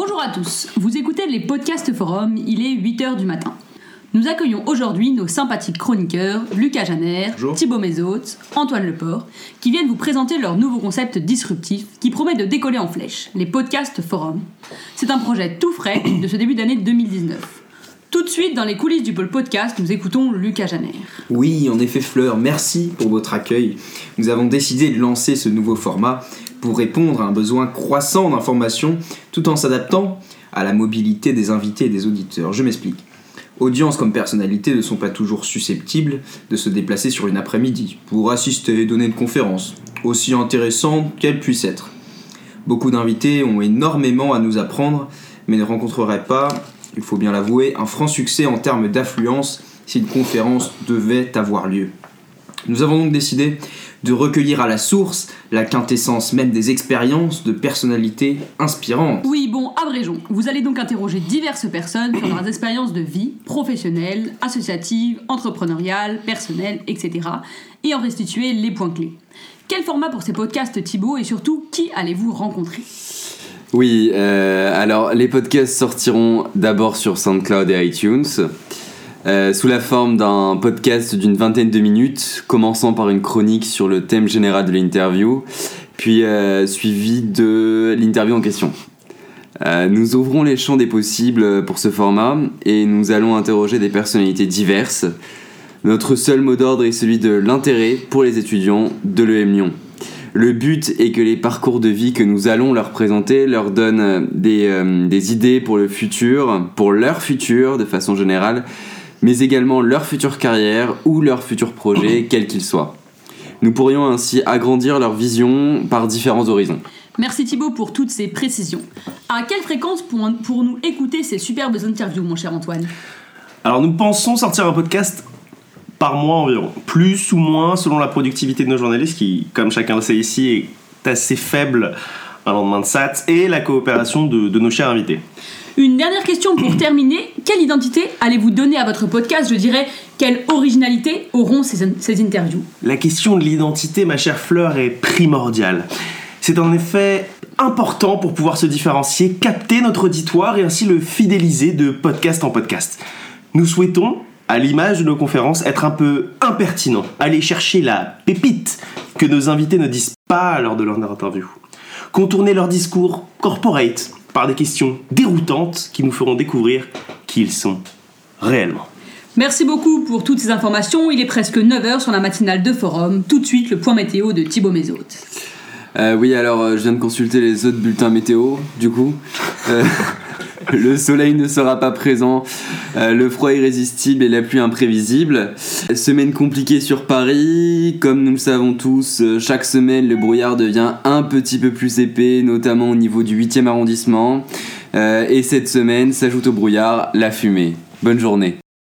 Bonjour à tous, vous écoutez les podcasts forum, il est 8h du matin. Nous accueillons aujourd'hui nos sympathiques chroniqueurs Lucas Janer, Thibaut Mézot, Antoine Leport, qui viennent vous présenter leur nouveau concept disruptif qui promet de décoller en flèche, les podcasts forum. C'est un projet tout frais de ce début d'année 2019. Tout de suite, dans les coulisses du pôle podcast, nous écoutons Lucas Janer. Oui, en effet, Fleur, merci pour votre accueil. Nous avons décidé de lancer ce nouveau format pour répondre à un besoin croissant d'information tout en s'adaptant à la mobilité des invités et des auditeurs. Je m'explique. Audience comme personnalité ne sont pas toujours susceptibles de se déplacer sur une après-midi pour assister et donner une conférence, aussi intéressante qu'elle puisse être. Beaucoup d'invités ont énormément à nous apprendre, mais ne rencontreraient pas, il faut bien l'avouer, un franc succès en termes d'affluence si une conférence devait avoir lieu. Nous avons donc décidé de recueillir à la source la quintessence même des expériences de personnalités inspirantes. Oui, bon, abrégeons. Vous allez donc interroger diverses personnes sur leurs expériences de vie, professionnelles, associatives, entrepreneuriales, personnelles, etc. et en restituer les points clés. Quel format pour ces podcasts Thibaut et surtout qui allez-vous rencontrer? Oui, euh, alors les podcasts sortiront d'abord sur SoundCloud et iTunes. Euh, sous la forme d'un podcast d'une vingtaine de minutes, commençant par une chronique sur le thème général de l'interview, puis euh, suivi de l'interview en question. Euh, nous ouvrons les champs des possibles pour ce format et nous allons interroger des personnalités diverses. Notre seul mot d'ordre est celui de l'intérêt pour les étudiants de l'EM Lyon. Le but est que les parcours de vie que nous allons leur présenter leur donnent des, des idées pour le futur, pour leur futur de façon générale, mais également leur future carrière ou leur futur projet, quel qu'il soit. Nous pourrions ainsi agrandir leur vision par différents horizons. Merci Thibaut pour toutes ces précisions. À quelle fréquence pour, nous écouter ces superbes interviews, mon cher Antoine? Alors nous pensons sortir un podcast par mois environ. Plus ou moins selon la productivité de nos journalistes, qui, comme chacun le sait ici, est assez faible un lendemain de SAT, et la coopération de, de nos chers invités. Une dernière question pour terminer. Quelle identité allez-vous donner à votre podcast? Je dirais, quelle originalité auront ces, ces interviews? La question de l'identité, ma chère Fleur, est primordiale. C'est en effet important pour pouvoir se différencier, capter notre auditoire et ainsi le fidéliser de podcast en podcast. Nous souhaitons, à l'image de nos conférences, être un peu impertinents, aller chercher la pépite que nos invités ne disent pas lors de leur interview, contourner leur discours corporate par des questions déroutantes qui nous feront découvrir qui ils sont réellement. Merci beaucoup pour toutes ces informations. Il est presque 9h sur la matinale de Forum. Tout de suite, le point météo de Thibaut Mézot. Euh, oui, alors euh, je viens de consulter les autres bulletins météo, du coup. Euh, le soleil ne sera pas présent, le froid irrésistible et la pluie imprévisible. Semaine compliquée sur Paris, comme nous le savons tous, chaque semaine le brouillard devient un petit peu plus épais, notamment au niveau du 8e arrondissement. et cette semaine s'ajoute au brouillard la fumée. Bonne journée.